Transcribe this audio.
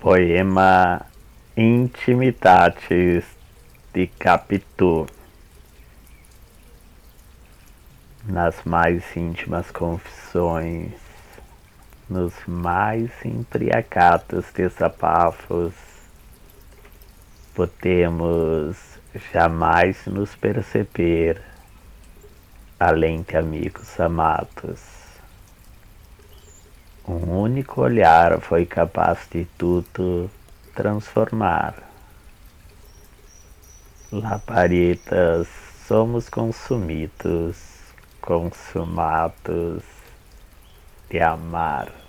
Poema Intimitatis de Capitu Nas mais íntimas confissões, nos mais embriagados desabafos, podemos jamais nos perceber além de amigos amados. Um único olhar foi capaz de tudo transformar. Laparitas, somos consumidos, consumados de amar.